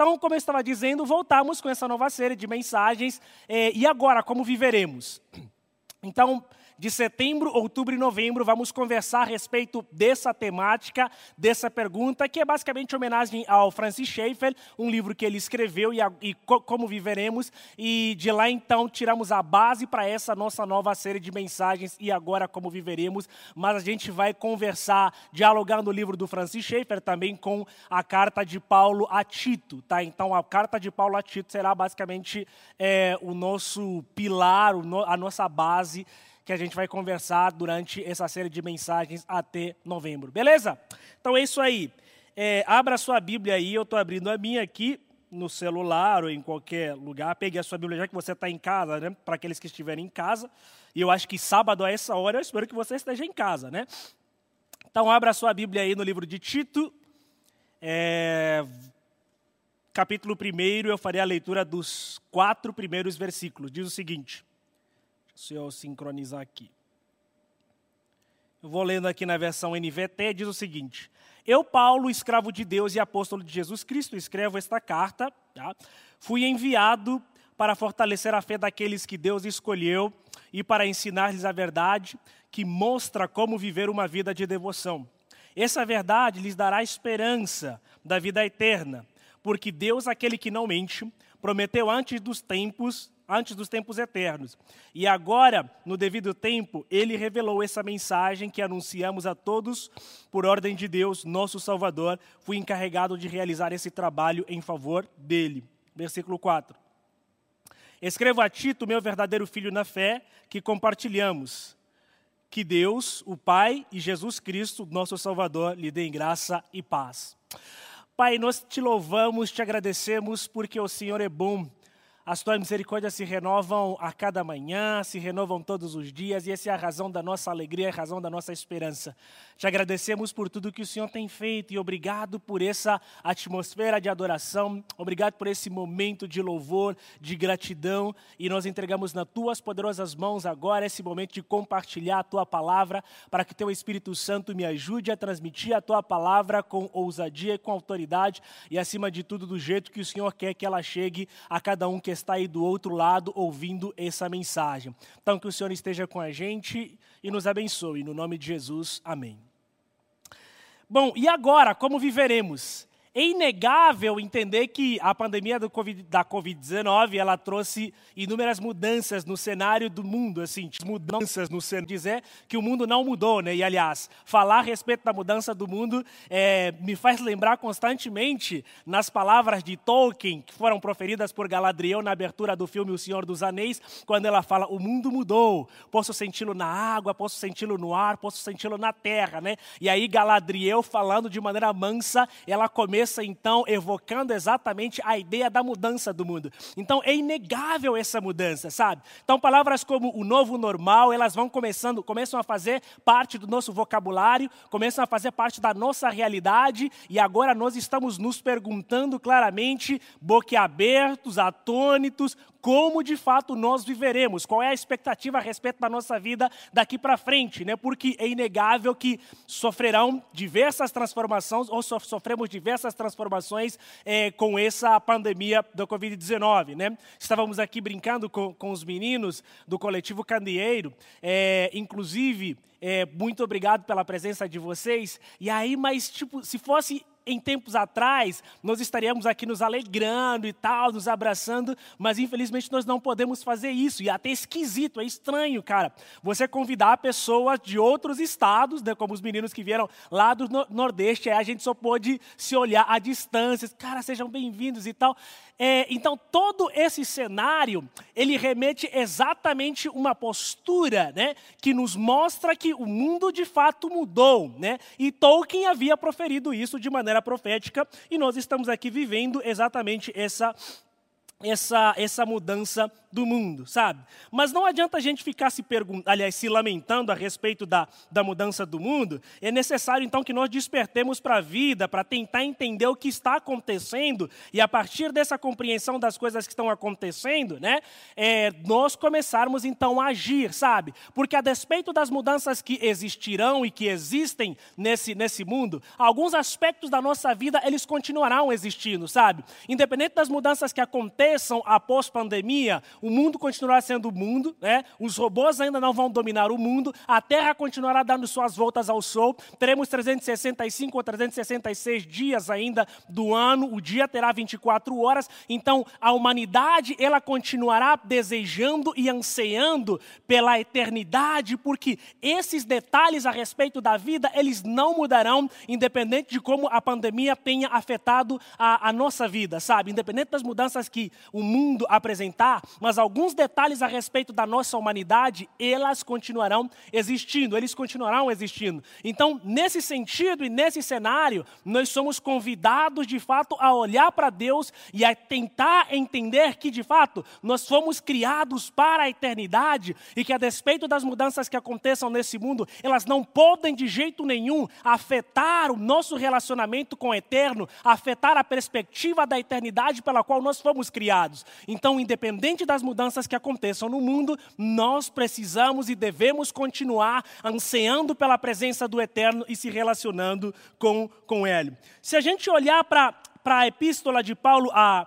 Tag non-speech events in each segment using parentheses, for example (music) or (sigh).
Então, como eu estava dizendo, voltamos com essa nova série de mensagens. Eh, e agora, como viveremos? Então, de setembro, outubro e novembro, vamos conversar a respeito dessa temática, dessa pergunta, que é basicamente homenagem ao Francis Schaeffer, um livro que ele escreveu e, a, e co, como viveremos. E de lá então tiramos a base para essa nossa nova série de mensagens e agora como viveremos. Mas a gente vai conversar, dialogar no livro do Francis Schaeffer também com a carta de Paulo a Tito, tá? Então a carta de Paulo a Tito será basicamente é, o nosso pilar, a nossa base que a gente vai conversar durante essa série de mensagens até novembro. Beleza? Então é isso aí. É, abra a sua Bíblia aí, eu estou abrindo a minha aqui no celular ou em qualquer lugar. Pegue a sua Bíblia já que você está em casa, né? Para aqueles que estiverem em casa. E eu acho que sábado a essa hora eu espero que você esteja em casa, né? Então abra a sua Bíblia aí no livro de Tito. É, capítulo 1, eu farei a leitura dos quatro primeiros versículos. Diz o seguinte: se eu sincronizar aqui. Eu vou lendo aqui na versão NVT, diz o seguinte: Eu, Paulo, escravo de Deus e apóstolo de Jesus Cristo, escrevo esta carta. Tá? Fui enviado para fortalecer a fé daqueles que Deus escolheu e para ensinar-lhes a verdade que mostra como viver uma vida de devoção. Essa verdade lhes dará esperança da vida eterna, porque Deus, aquele que não mente, prometeu antes dos tempos antes dos tempos eternos. E agora, no devido tempo, ele revelou essa mensagem que anunciamos a todos por ordem de Deus, nosso Salvador. Fui encarregado de realizar esse trabalho em favor dele. Versículo 4. Escrevo a Tito, meu verdadeiro filho na fé, que compartilhamos. Que Deus, o Pai e Jesus Cristo, nosso Salvador, lhe dêem graça e paz. Pai, nós te louvamos, te agradecemos, porque o Senhor é bom as tuas misericórdias se renovam a cada manhã, se renovam todos os dias, e essa é a razão da nossa alegria, a razão da nossa esperança. Te agradecemos por tudo que o Senhor tem feito e obrigado por essa atmosfera de adoração, obrigado por esse momento de louvor, de gratidão, e nós entregamos nas tuas poderosas mãos agora esse momento de compartilhar a tua palavra, para que teu Espírito Santo me ajude a transmitir a tua palavra com ousadia e com autoridade, e acima de tudo, do jeito que o Senhor quer que ela chegue a cada um que está aí do outro lado ouvindo essa mensagem. Então, que o Senhor esteja com a gente e nos abençoe. No nome de Jesus, amém. Bom, e agora, como viveremos? É inegável entender que a pandemia COVID, da Covid-19 ela trouxe inúmeras mudanças no cenário do mundo, assim, mudanças no cenário. Dizer que o mundo não mudou, né? E aliás, falar a respeito da mudança do mundo é, me faz lembrar constantemente nas palavras de Tolkien que foram proferidas por Galadriel na abertura do filme O Senhor dos Anéis, quando ela fala: "O mundo mudou, posso senti-lo na água, posso senti-lo no ar, posso senti-lo na terra", né? E aí Galadriel falando de maneira mansa, ela começa começa então evocando exatamente a ideia da mudança do mundo. Então é inegável essa mudança, sabe? Então palavras como o novo normal, elas vão começando, começam a fazer parte do nosso vocabulário, começam a fazer parte da nossa realidade e agora nós estamos nos perguntando claramente, boquiabertos, atônitos, como de fato nós viveremos, qual é a expectativa a respeito da nossa vida daqui para frente, né? Porque é inegável que sofrerão diversas transformações ou sofremos diversas transformações é, com essa pandemia da Covid-19. Né? Estávamos aqui brincando com, com os meninos do coletivo Candeeiro, é, inclusive, é, muito obrigado pela presença de vocês. E aí, mas tipo, se fosse em tempos atrás, nós estaríamos aqui nos alegrando e tal, nos abraçando, mas infelizmente nós não podemos fazer isso. E é até esquisito, é estranho, cara. Você convidar pessoas de outros estados, né, como os meninos que vieram lá do Nordeste, aí a gente só pôde se olhar à distância. Cara, sejam bem-vindos e tal. É, então, todo esse cenário, ele remete exatamente uma postura né, que nos mostra que o mundo de fato mudou. Né? E Tolkien havia proferido isso de maneira profética, e nós estamos aqui vivendo exatamente essa essa, essa mudança do mundo, sabe? Mas não adianta a gente ficar se perguntando, aliás, se lamentando a respeito da, da mudança do mundo. É necessário então que nós despertemos para a vida, para tentar entender o que está acontecendo e a partir dessa compreensão das coisas que estão acontecendo, né, é, nós começarmos então a agir, sabe? Porque a despeito das mudanças que existirão e que existem nesse, nesse mundo, alguns aspectos da nossa vida eles continuarão existindo, sabe? Independente das mudanças que aconteçam após pandemia, o mundo continuará sendo o mundo, né? Os robôs ainda não vão dominar o mundo, a Terra continuará dando suas voltas ao Sol, teremos 365 ou 366 dias ainda do ano, o dia terá 24 horas, então a humanidade ela continuará desejando e anseando pela eternidade, porque esses detalhes a respeito da vida, eles não mudarão, independente de como a pandemia tenha afetado a, a nossa vida, sabe? Independente das mudanças que o mundo apresentar, mas alguns detalhes a respeito da nossa humanidade, elas continuarão existindo, eles continuarão existindo. Então, nesse sentido e nesse cenário, nós somos convidados de fato a olhar para Deus e a tentar entender que de fato nós fomos criados para a eternidade e que a despeito das mudanças que aconteçam nesse mundo, elas não podem de jeito nenhum afetar o nosso relacionamento com o eterno, afetar a perspectiva da eternidade pela qual nós fomos criados. Então, independente das mudanças que aconteçam no mundo, nós precisamos e devemos continuar anseando pela presença do eterno e se relacionando com, com ele. Se a gente olhar para a epístola de Paulo a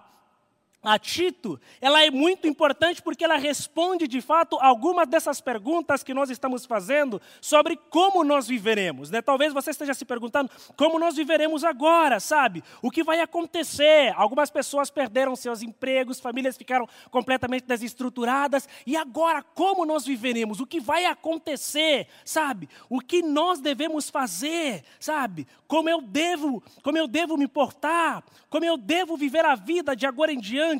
a Tito, ela é muito importante porque ela responde de fato algumas dessas perguntas que nós estamos fazendo sobre como nós viveremos. Né? Talvez você esteja se perguntando como nós viveremos agora, sabe? O que vai acontecer? Algumas pessoas perderam seus empregos, famílias ficaram completamente desestruturadas. E agora, como nós viveremos? O que vai acontecer, sabe? O que nós devemos fazer, sabe? Como eu devo, como eu devo me portar? Como eu devo viver a vida de agora em diante?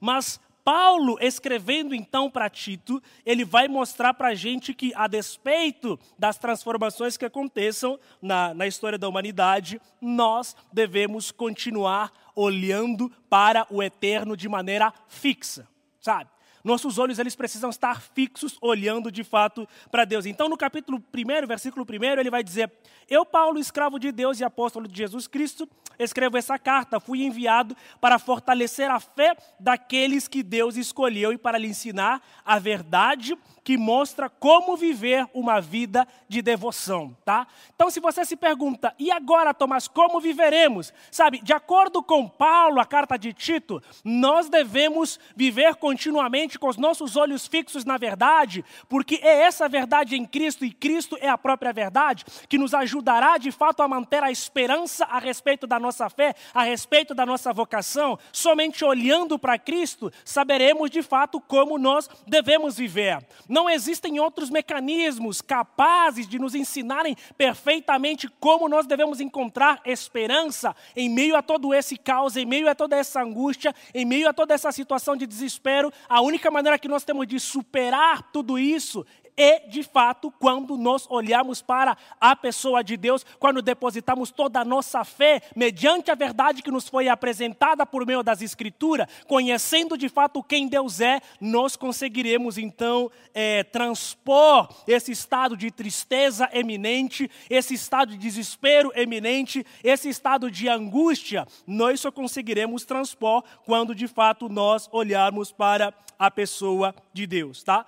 Mas Paulo, escrevendo então para Tito, ele vai mostrar para a gente que, a despeito das transformações que aconteçam na, na história da humanidade, nós devemos continuar olhando para o eterno de maneira fixa, sabe? Nossos olhos eles precisam estar fixos, olhando de fato para Deus. Então, no capítulo 1, versículo 1, ele vai dizer: Eu, Paulo, escravo de Deus e apóstolo de Jesus Cristo, escrevo essa carta. Fui enviado para fortalecer a fé daqueles que Deus escolheu e para lhe ensinar a verdade que mostra como viver uma vida de devoção, tá? Então, se você se pergunta, e agora, Tomás, como viveremos? Sabe, de acordo com Paulo, a carta de Tito, nós devemos viver continuamente com os nossos olhos fixos na verdade, porque é essa verdade em Cristo, e Cristo é a própria verdade, que nos ajudará de fato a manter a esperança a respeito da nossa fé, a respeito da nossa vocação. Somente olhando para Cristo, saberemos de fato como nós devemos viver. Não existem outros mecanismos capazes de nos ensinarem perfeitamente como nós devemos encontrar esperança em meio a todo esse caos, em meio a toda essa angústia, em meio a toda essa situação de desespero. A única maneira que nós temos de superar tudo isso é de fato quando nós olhamos para a pessoa de Deus, quando depositamos toda a nossa fé mediante a verdade que nos foi apresentada por meio das Escrituras, conhecendo de fato quem Deus é, nós conseguiremos então é, transpor esse estado de tristeza eminente, esse estado de desespero eminente, esse estado de angústia, nós só conseguiremos transpor quando de fato nós olharmos para a pessoa de Deus, tá?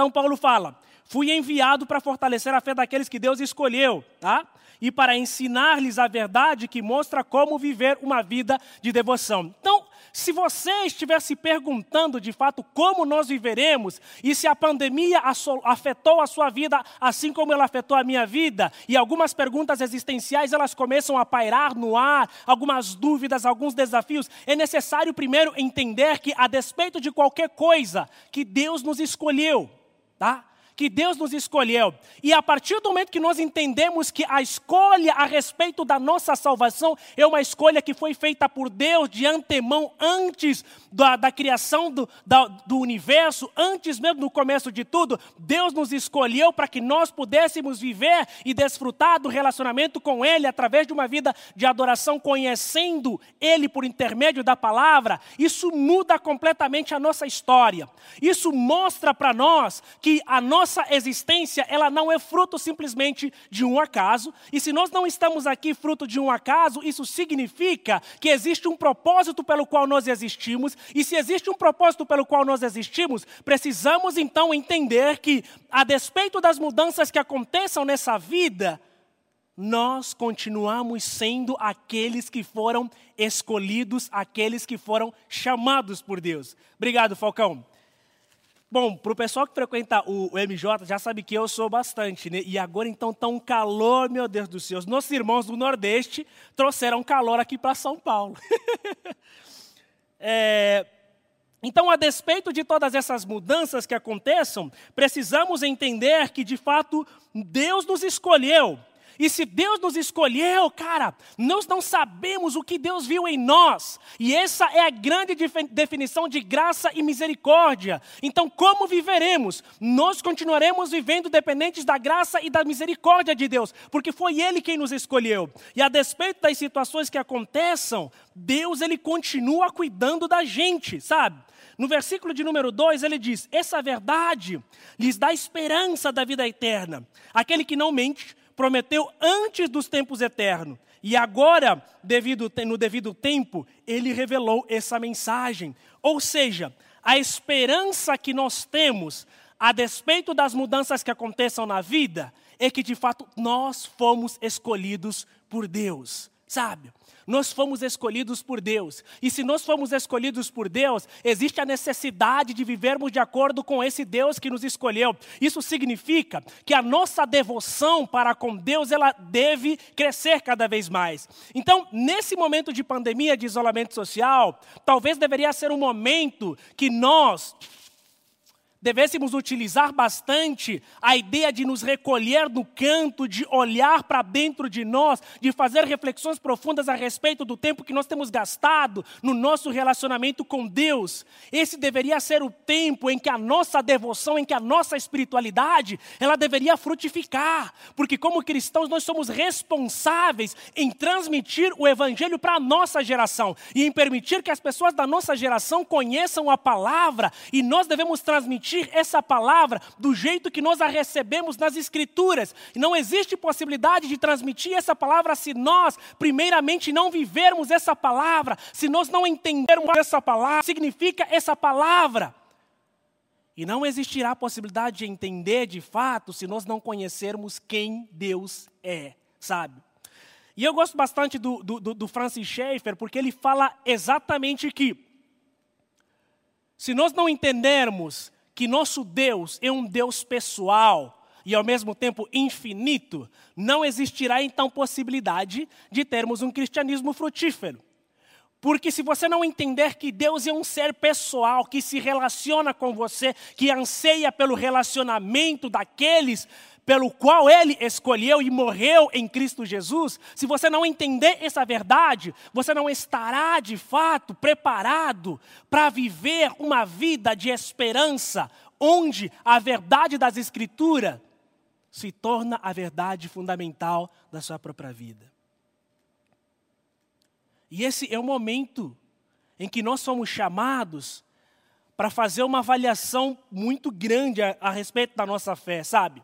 Então Paulo fala: fui enviado para fortalecer a fé daqueles que Deus escolheu, tá? E para ensinar-lhes a verdade que mostra como viver uma vida de devoção. Então, se você estiver se perguntando de fato como nós viveremos e se a pandemia afetou a sua vida assim como ela afetou a minha vida, e algumas perguntas existenciais elas começam a pairar no ar, algumas dúvidas, alguns desafios, é necessário primeiro entender que a despeito de qualquer coisa que Deus nos escolheu, tá? Que Deus nos escolheu. E a partir do momento que nós entendemos que a escolha a respeito da nossa salvação é uma escolha que foi feita por Deus de antemão, antes da, da criação do, da, do universo, antes mesmo do começo de tudo, Deus nos escolheu para que nós pudéssemos viver e desfrutar do relacionamento com Ele através de uma vida de adoração, conhecendo Ele por intermédio da palavra. Isso muda completamente a nossa história. Isso mostra para nós que a nossa existência, ela não é fruto simplesmente de um acaso, e se nós não estamos aqui fruto de um acaso, isso significa que existe um propósito pelo qual nós existimos, e se existe um propósito pelo qual nós existimos, precisamos então entender que, a despeito das mudanças que aconteçam nessa vida, nós continuamos sendo aqueles que foram escolhidos, aqueles que foram chamados por Deus. Obrigado, Falcão. Bom, para o pessoal que frequenta o, MJ, já sabe que eu sou bastante, né? E agora então está um calor, meu Deus do céu. Os nossos irmãos do Nordeste trouxeram calor aqui para São Paulo. (laughs) é, então, a despeito de todas essas mudanças que aconteçam, precisamos entender que, de fato, Deus nos escolheu e se Deus nos escolheu, cara, nós não sabemos o que Deus viu em nós. E essa é a grande definição de graça e misericórdia. Então, como viveremos? Nós continuaremos vivendo dependentes da graça e da misericórdia de Deus, porque foi Ele quem nos escolheu. E a despeito das situações que aconteçam, Deus ele continua cuidando da gente, sabe? No versículo de número 2, ele diz: Essa verdade lhes dá esperança da vida eterna. Aquele que não mente, prometeu antes dos tempos eternos. E agora, devido, no devido tempo, ele revelou essa mensagem. Ou seja, a esperança que nós temos, a despeito das mudanças que aconteçam na vida, é que de fato nós fomos escolhidos por Deus, sabe? Nós fomos escolhidos por Deus. E se nós fomos escolhidos por Deus, existe a necessidade de vivermos de acordo com esse Deus que nos escolheu. Isso significa que a nossa devoção para com Deus, ela deve crescer cada vez mais. Então, nesse momento de pandemia, de isolamento social, talvez deveria ser um momento que nós devêssemos utilizar bastante a ideia de nos recolher no canto, de olhar para dentro de nós, de fazer reflexões profundas a respeito do tempo que nós temos gastado no nosso relacionamento com Deus. Esse deveria ser o tempo em que a nossa devoção, em que a nossa espiritualidade, ela deveria frutificar, porque como cristãos nós somos responsáveis em transmitir o evangelho para a nossa geração e em permitir que as pessoas da nossa geração conheçam a palavra e nós devemos transmitir transmitir essa palavra do jeito que nós a recebemos nas Escrituras. Não existe possibilidade de transmitir essa palavra se nós, primeiramente, não vivermos essa palavra, se nós não entendermos essa palavra, significa essa palavra. E não existirá possibilidade de entender de fato se nós não conhecermos quem Deus é, sabe? E eu gosto bastante do, do, do Francis Schaeffer, porque ele fala exatamente que, se nós não entendermos que nosso Deus é um Deus pessoal e ao mesmo tempo infinito, não existirá então possibilidade de termos um cristianismo frutífero. Porque se você não entender que Deus é um ser pessoal, que se relaciona com você, que anseia pelo relacionamento daqueles pelo qual ele escolheu e morreu em Cristo Jesus, se você não entender essa verdade, você não estará de fato preparado para viver uma vida de esperança, onde a verdade das Escrituras se torna a verdade fundamental da sua própria vida. E esse é o momento em que nós somos chamados para fazer uma avaliação muito grande a, a respeito da nossa fé, sabe?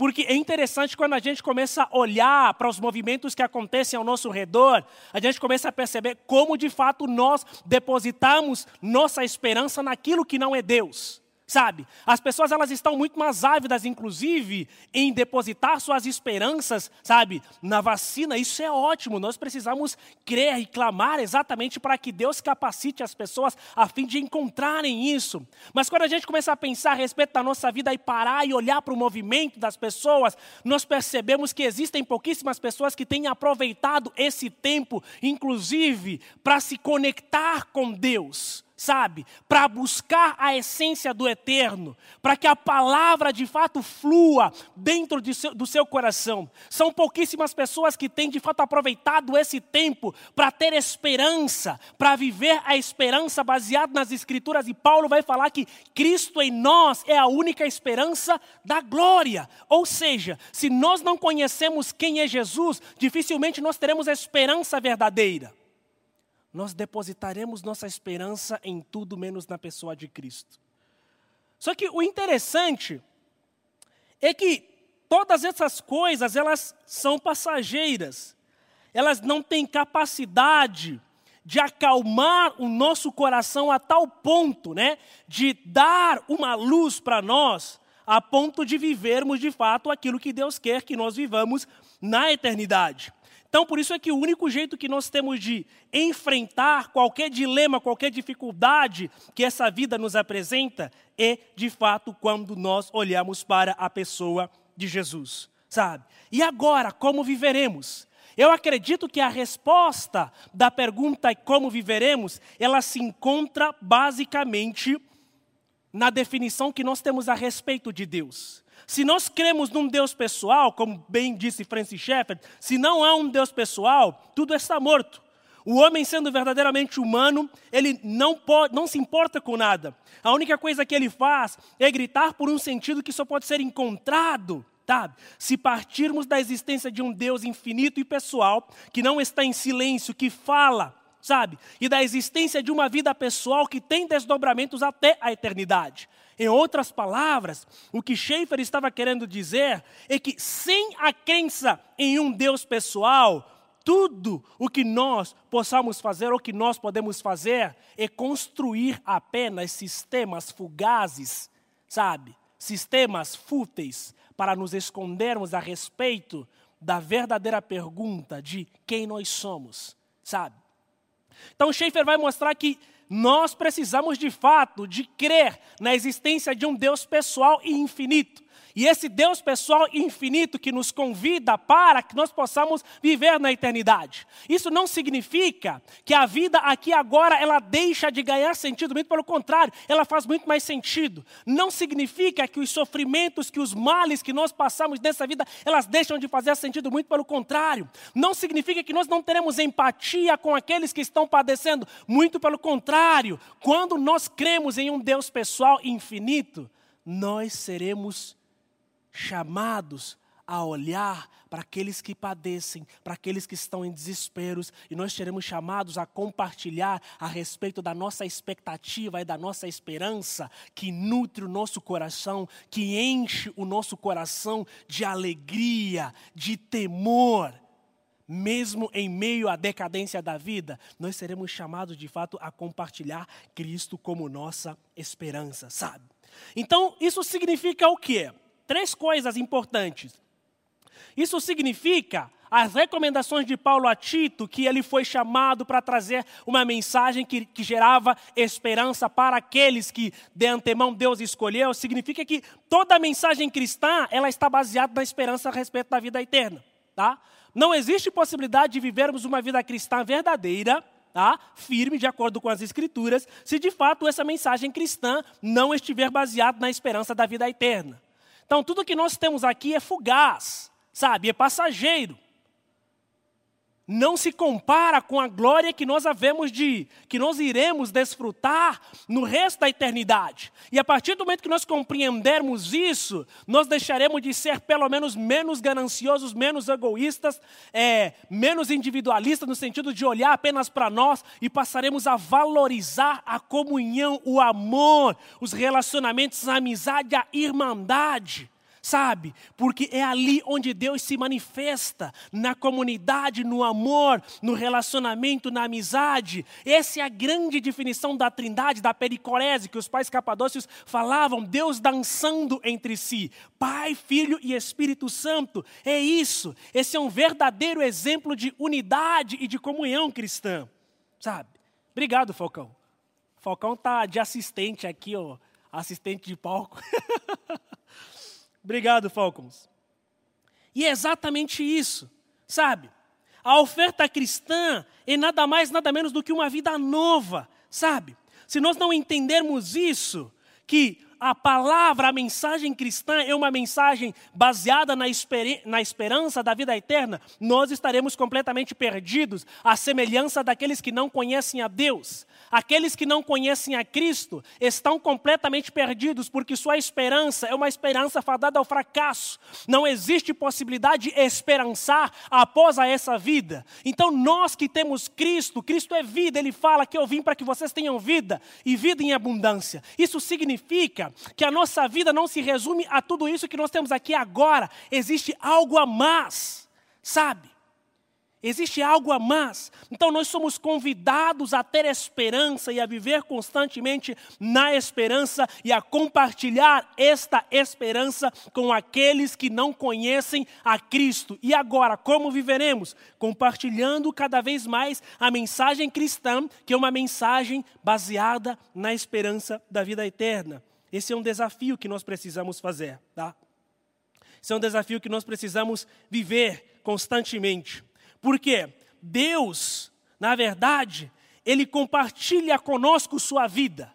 Porque é interessante quando a gente começa a olhar para os movimentos que acontecem ao nosso redor, a gente começa a perceber como de fato nós depositamos nossa esperança naquilo que não é Deus sabe? As pessoas elas estão muito mais ávidas, inclusive, em depositar suas esperanças, sabe, na vacina. Isso é ótimo. Nós precisamos crer e clamar exatamente para que Deus capacite as pessoas a fim de encontrarem isso. Mas quando a gente começa a pensar a respeito da nossa vida e parar e olhar para o movimento das pessoas, nós percebemos que existem pouquíssimas pessoas que têm aproveitado esse tempo, inclusive, para se conectar com Deus sabe? Para buscar a essência do eterno, para que a palavra de fato flua dentro de seu, do seu coração. São pouquíssimas pessoas que têm de fato aproveitado esse tempo para ter esperança, para viver a esperança baseada nas Escrituras. E Paulo vai falar que Cristo em nós é a única esperança da glória. Ou seja, se nós não conhecemos quem é Jesus, dificilmente nós teremos a esperança verdadeira nós depositaremos nossa esperança em tudo menos na pessoa de Cristo. Só que o interessante é que todas essas coisas, elas são passageiras. Elas não têm capacidade de acalmar o nosso coração a tal ponto, né, de dar uma luz para nós, a ponto de vivermos de fato aquilo que Deus quer que nós vivamos na eternidade. Então, por isso é que o único jeito que nós temos de enfrentar qualquer dilema, qualquer dificuldade que essa vida nos apresenta é, de fato, quando nós olhamos para a pessoa de Jesus, sabe? E agora, como viveremos? Eu acredito que a resposta da pergunta como viveremos, ela se encontra basicamente na definição que nós temos a respeito de Deus. Se nós cremos num Deus pessoal, como bem disse Francis Schaeffer, se não há um Deus pessoal, tudo está morto. O homem, sendo verdadeiramente humano, ele não, pode, não se importa com nada. A única coisa que ele faz é gritar por um sentido que só pode ser encontrado. Sabe? Se partirmos da existência de um Deus infinito e pessoal, que não está em silêncio, que fala, sabe? E da existência de uma vida pessoal que tem desdobramentos até a eternidade. Em outras palavras, o que Schaeffer estava querendo dizer é que sem a crença em um Deus pessoal, tudo o que nós possamos fazer, ou que nós podemos fazer, é construir apenas sistemas fugazes, sabe? Sistemas fúteis para nos escondermos a respeito da verdadeira pergunta de quem nós somos, sabe? Então Schaeffer vai mostrar que nós precisamos de fato de crer na existência de um Deus pessoal e infinito. E esse Deus pessoal infinito que nos convida para que nós possamos viver na eternidade. Isso não significa que a vida aqui agora ela deixa de ganhar sentido, muito pelo contrário, ela faz muito mais sentido. Não significa que os sofrimentos, que os males que nós passamos nessa vida, elas deixam de fazer sentido, muito pelo contrário. Não significa que nós não teremos empatia com aqueles que estão padecendo, muito pelo contrário. Quando nós cremos em um Deus pessoal infinito, nós seremos chamados a olhar para aqueles que padecem, para aqueles que estão em desesperos, e nós seremos chamados a compartilhar a respeito da nossa expectativa e da nossa esperança, que nutre o nosso coração, que enche o nosso coração de alegria, de temor. Mesmo em meio à decadência da vida, nós seremos chamados de fato a compartilhar Cristo como nossa esperança, sabe? Então, isso significa o quê? Três coisas importantes. Isso significa as recomendações de Paulo a Tito, que ele foi chamado para trazer uma mensagem que, que, gerava esperança para aqueles que de antemão Deus escolheu, significa que toda mensagem cristã ela está baseada na esperança a respeito da vida eterna. Tá? Não existe possibilidade de vivermos uma vida cristã verdadeira, tá? firme, de acordo com as Escrituras, se de fato essa mensagem cristã não estiver baseada na esperança da vida eterna. Então, tudo que nós temos aqui é fugaz, sabe? É passageiro. Não se compara com a glória que nós havemos de, que nós iremos desfrutar no resto da eternidade. E a partir do momento que nós compreendermos isso, nós deixaremos de ser pelo menos menos gananciosos, menos egoístas, é, menos individualistas, no sentido de olhar apenas para nós e passaremos a valorizar a comunhão, o amor, os relacionamentos, a amizade, a irmandade sabe? Porque é ali onde Deus se manifesta, na comunidade, no amor, no relacionamento, na amizade. Essa é a grande definição da trindade, da pericorese, que os pais capadócios falavam, Deus dançando entre si, Pai, Filho e Espírito Santo. É isso, esse é um verdadeiro exemplo de unidade e de comunhão cristã, sabe? Obrigado, Falcão. Falcão tá de assistente aqui, ó, assistente de palco. (laughs) Obrigado, Falcons. E é exatamente isso, sabe? A oferta cristã é nada mais, nada menos do que uma vida nova, sabe? se nós não entendermos isso, que a palavra, a mensagem cristã é uma mensagem baseada na, esper na esperança da vida eterna, nós estaremos completamente perdidos, à semelhança daqueles que não conhecem a Deus. Aqueles que não conhecem a Cristo estão completamente perdidos, porque sua esperança é uma esperança fadada ao fracasso. Não existe possibilidade de esperançar após essa vida. Então, nós que temos Cristo, Cristo é vida, Ele fala que eu vim para que vocês tenham vida e vida em abundância. Isso significa que a nossa vida não se resume a tudo isso que nós temos aqui agora, existe algo a mais, sabe? Existe algo a mais. Então nós somos convidados a ter esperança e a viver constantemente na esperança e a compartilhar esta esperança com aqueles que não conhecem a Cristo. E agora, como viveremos? Compartilhando cada vez mais a mensagem cristã, que é uma mensagem baseada na esperança da vida eterna. Esse é um desafio que nós precisamos fazer, tá? Esse é um desafio que nós precisamos viver constantemente. Porque Deus, na verdade, Ele compartilha conosco sua vida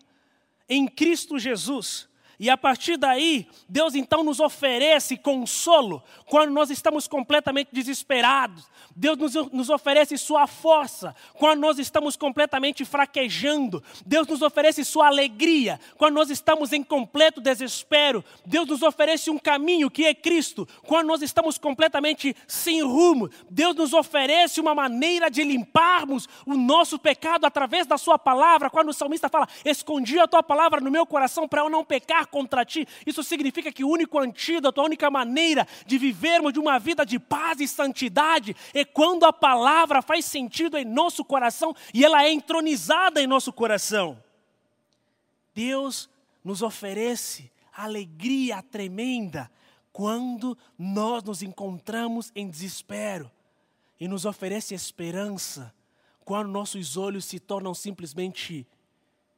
em Cristo Jesus. E a partir daí, Deus então nos oferece consolo quando nós estamos completamente desesperados. Deus nos, nos, oferece sua força quando nós estamos completamente fraquejando. Deus nos oferece sua alegria quando nós estamos em completo desespero. Deus nos oferece um caminho que é Cristo quando nós estamos completamente sem rumo. Deus nos oferece uma maneira de limparmos o nosso pecado através da sua palavra. Quando o salmista fala: "Escondi a tua palavra no meu coração para eu não pecar contra ti. Isso significa que o único antídoto, a única maneira de vivermos de uma vida de paz e santidade é quando a palavra faz sentido em nosso coração e ela é entronizada em nosso coração. Deus nos oferece alegria tremenda quando nós nos encontramos em desespero e nos oferece esperança quando nossos olhos se tornam simplesmente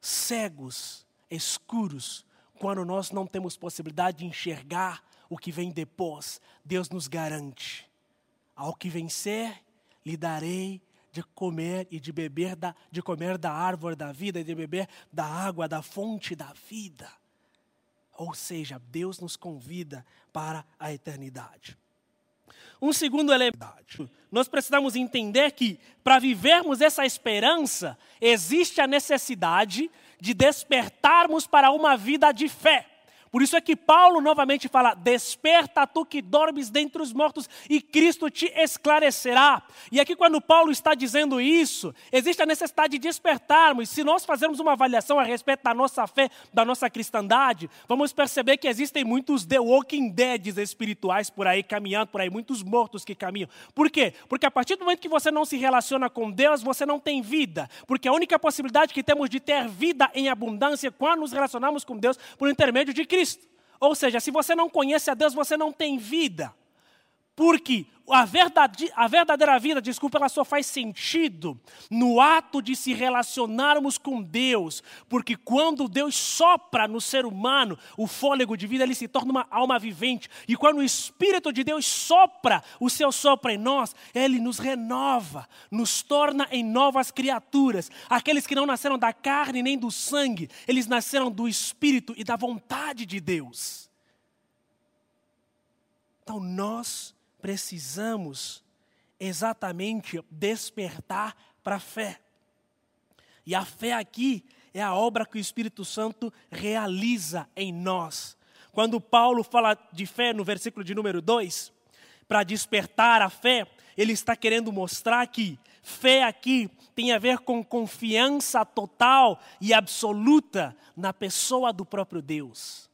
cegos, escuros, quando nós não temos possibilidade de enxergar o que vem depois, Deus nos garante: ao que vencer, lhe darei de comer e de beber da, de comer da árvore da vida e de beber da água da fonte da vida. Ou seja, Deus nos convida para a eternidade. Um segundo elemento, nós precisamos entender que para vivermos essa esperança, existe a necessidade de despertarmos para uma vida de fé. Por isso é que Paulo novamente fala: Desperta tu que dormes dentre os mortos, e Cristo te esclarecerá. E aqui, quando Paulo está dizendo isso, existe a necessidade de despertarmos. Se nós fazermos uma avaliação a respeito da nossa fé, da nossa cristandade, vamos perceber que existem muitos The Walking Deads espirituais por aí, caminhando por aí, muitos mortos que caminham. Por quê? Porque a partir do momento que você não se relaciona com Deus, você não tem vida. Porque a única possibilidade que temos de ter vida em abundância é quando nos relacionamos com Deus por intermédio de Cristo. Cristo. Ou seja, se você não conhece a Deus, você não tem vida. Porque a, verdade, a verdadeira vida, desculpa, ela só faz sentido no ato de se relacionarmos com Deus. Porque quando Deus sopra no ser humano o fôlego de vida, ele se torna uma alma vivente. E quando o Espírito de Deus sopra o seu sopro em nós, ele nos renova, nos torna em novas criaturas. Aqueles que não nasceram da carne nem do sangue, eles nasceram do Espírito e da vontade de Deus. Então nós precisamos exatamente despertar para a fé. E a fé aqui é a obra que o Espírito Santo realiza em nós. Quando Paulo fala de fé no versículo de número 2, para despertar a fé, ele está querendo mostrar que fé aqui tem a ver com confiança total e absoluta na pessoa do próprio Deus.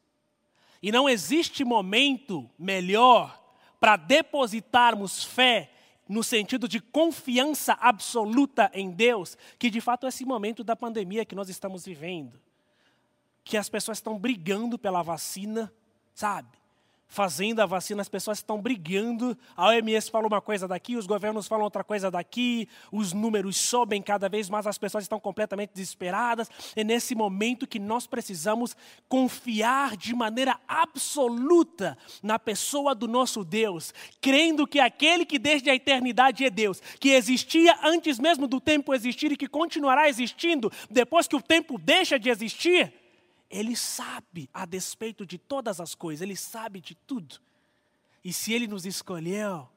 E não existe momento melhor para depositarmos fé no sentido de confiança absoluta em Deus, que de fato é esse momento da pandemia que nós estamos vivendo. Que as pessoas estão brigando pela vacina, sabe? Fazendo a vacina, as pessoas estão brigando. A OMS fala uma coisa daqui, os governos falam outra coisa daqui, os números sobem cada vez mais, as pessoas estão completamente desesperadas. É nesse momento que nós precisamos confiar de maneira absoluta na pessoa do nosso Deus, crendo que aquele que desde a eternidade é Deus, que existia antes mesmo do tempo existir e que continuará existindo depois que o tempo deixa de existir ele sabe a despeito de todas as coisas, Ele sabe de tudo. E se Ele nos escolheu,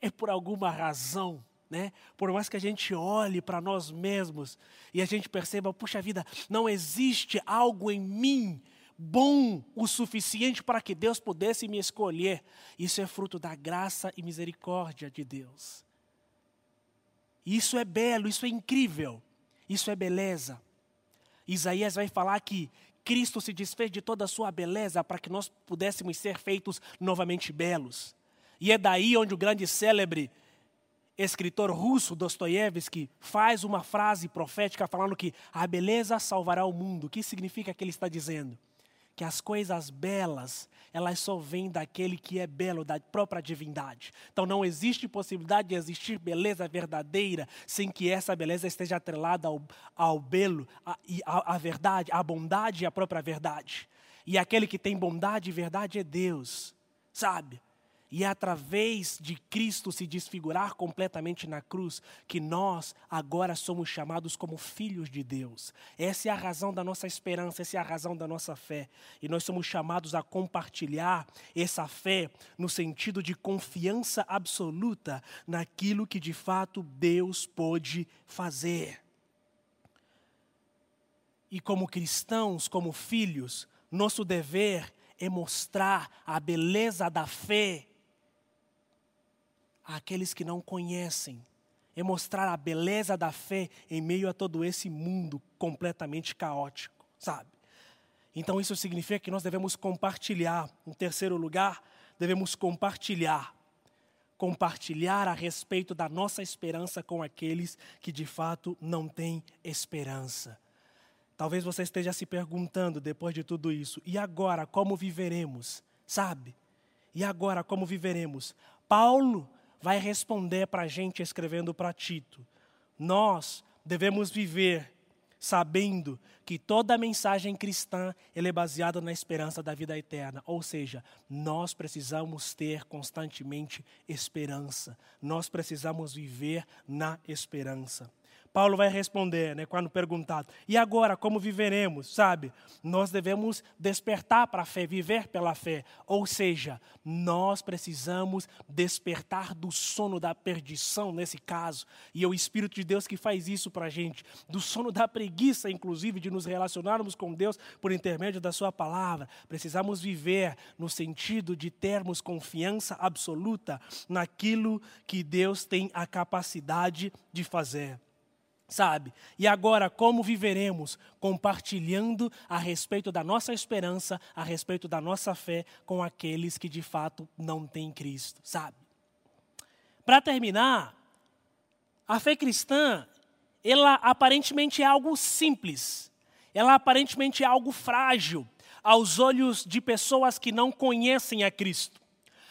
é por alguma razão, né? Por mais que a gente olhe para nós mesmos e a gente perceba, puxa vida, não existe algo em mim bom o suficiente para que Deus pudesse me escolher. Isso é fruto da graça e misericórdia de Deus. Isso é belo, isso é incrível, isso é beleza. Isaías vai falar que Cristo se desfez de toda a sua beleza para que nós pudéssemos ser feitos novamente belos. E é daí onde o grande célebre escritor russo Dostoiévski faz uma frase profética falando que a beleza salvará o mundo. O que significa que ele está dizendo? Que as coisas belas, elas só vêm daquele que é belo, da própria divindade. Então não existe possibilidade de existir beleza verdadeira sem que essa beleza esteja atrelada ao, ao belo, à verdade, à bondade e à própria verdade. E aquele que tem bondade e verdade é Deus, sabe? E é através de Cristo se desfigurar completamente na cruz que nós agora somos chamados como filhos de Deus. Essa é a razão da nossa esperança, essa é a razão da nossa fé. E nós somos chamados a compartilhar essa fé no sentido de confiança absoluta naquilo que de fato Deus pode fazer. E como cristãos, como filhos, nosso dever é mostrar a beleza da fé àqueles que não conhecem, é mostrar a beleza da fé em meio a todo esse mundo completamente caótico, sabe? Então isso significa que nós devemos compartilhar. Em terceiro lugar, devemos compartilhar. Compartilhar a respeito da nossa esperança com aqueles que de fato não têm esperança. Talvez você esteja se perguntando depois de tudo isso, e agora como viveremos? Sabe? E agora como viveremos? Paulo vai responder para a gente escrevendo para Tito. Nós devemos viver sabendo que toda mensagem cristã é baseada na esperança da vida eterna. Ou seja, nós precisamos ter constantemente esperança. Nós precisamos viver na esperança. Paulo vai responder, né, quando perguntado: e agora, como viveremos? Sabe? Nós devemos despertar para a fé, viver pela fé. Ou seja, nós precisamos despertar do sono da perdição, nesse caso. E é o Espírito de Deus que faz isso para a gente. Do sono da preguiça, inclusive, de nos relacionarmos com Deus por intermédio da Sua palavra. Precisamos viver no sentido de termos confiança absoluta naquilo que Deus tem a capacidade de fazer sabe? E agora, como viveremos? Compartilhando a respeito da nossa esperança, a respeito da nossa fé com aqueles que de fato não têm Cristo, sabe? Para terminar, a fé cristã, ela aparentemente é algo simples, ela aparentemente é algo frágil aos olhos de pessoas que não conhecem a Cristo.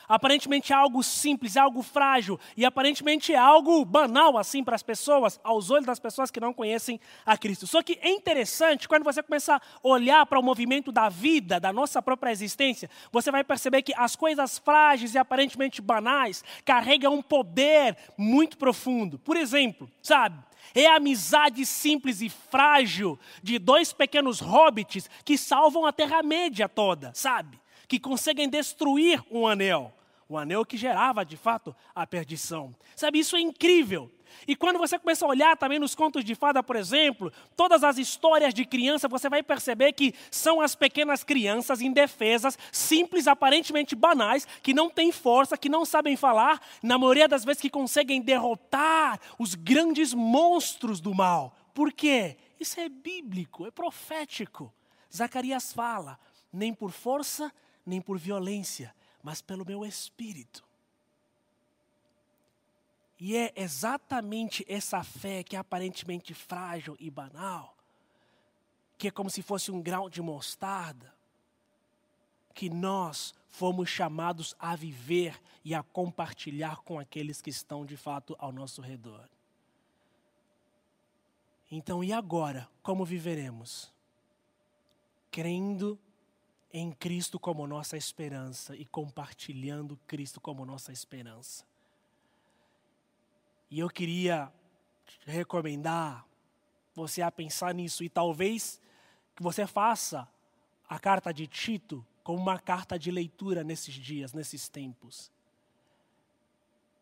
Aparentemente é algo simples, é algo frágil e aparentemente é algo banal assim para as pessoas, aos olhos das pessoas que não conhecem a Cristo. Só que é interessante quando você começar a olhar para o movimento da vida, da nossa própria existência, você vai perceber que as coisas frágeis e aparentemente banais carregam um poder muito profundo. Por exemplo, sabe? É a amizade simples e frágil de dois pequenos hobbits que salvam a Terra-média toda, sabe? Que conseguem destruir um anel. O anel que gerava, de fato, a perdição. Sabe, isso é incrível. E quando você começa a olhar também nos contos de fada, por exemplo, todas as histórias de criança, você vai perceber que são as pequenas crianças indefesas, simples, aparentemente banais, que não têm força, que não sabem falar, na maioria das vezes que conseguem derrotar os grandes monstros do mal. Por quê? Isso é bíblico, é profético. Zacarias fala: nem por força, nem por violência, mas pelo meu espírito. E é exatamente essa fé que é aparentemente frágil e banal, que é como se fosse um grão de mostarda, que nós fomos chamados a viver e a compartilhar com aqueles que estão de fato ao nosso redor. Então, e agora? Como viveremos? Crendo em Cristo como nossa esperança e compartilhando Cristo como nossa esperança. E eu queria recomendar você a pensar nisso e talvez que você faça a carta de Tito como uma carta de leitura nesses dias, nesses tempos.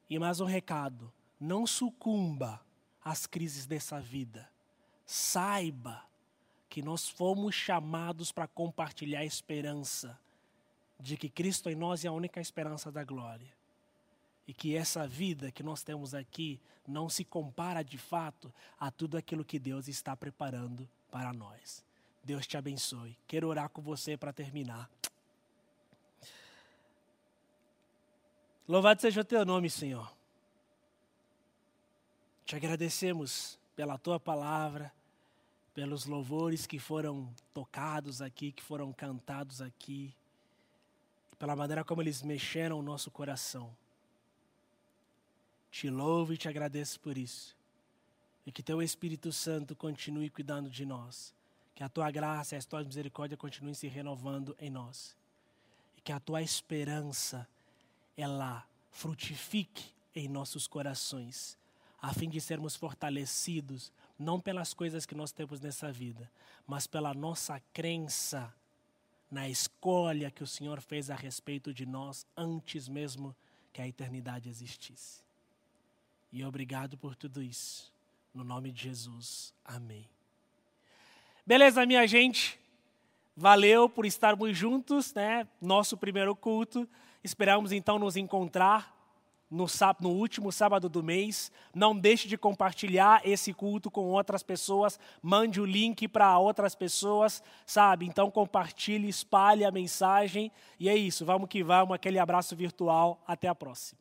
E mais um recado: não sucumba às crises dessa vida. Saiba que nós fomos chamados para compartilhar a esperança de que Cristo em nós é a única esperança da glória. E que essa vida que nós temos aqui não se compara de fato a tudo aquilo que Deus está preparando para nós. Deus te abençoe. Quero orar com você para terminar. Louvado seja o teu nome, Senhor. Te agradecemos pela tua palavra pelos louvores que foram tocados aqui, que foram cantados aqui, pela maneira como eles mexeram o nosso coração. Te louvo e te agradeço por isso. E que teu Espírito Santo continue cuidando de nós. Que a tua graça e a tua misericórdia continuem se renovando em nós. E que a tua esperança, ela frutifique em nossos corações, a fim de sermos fortalecidos não pelas coisas que nós temos nessa vida, mas pela nossa crença na escolha que o Senhor fez a respeito de nós antes mesmo que a eternidade existisse. E obrigado por tudo isso. No nome de Jesus. Amém. Beleza, minha gente? Valeu por estarmos juntos, né? Nosso primeiro culto. Esperamos então nos encontrar no, no, último sábado do mês. Não deixe de compartilhar esse culto com outras pessoas. Mande o link para outras pessoas, sabe? Então compartilhe, espalhe a mensagem. E é isso. Vamos que vamos. Aquele abraço virtual. Até a próxima.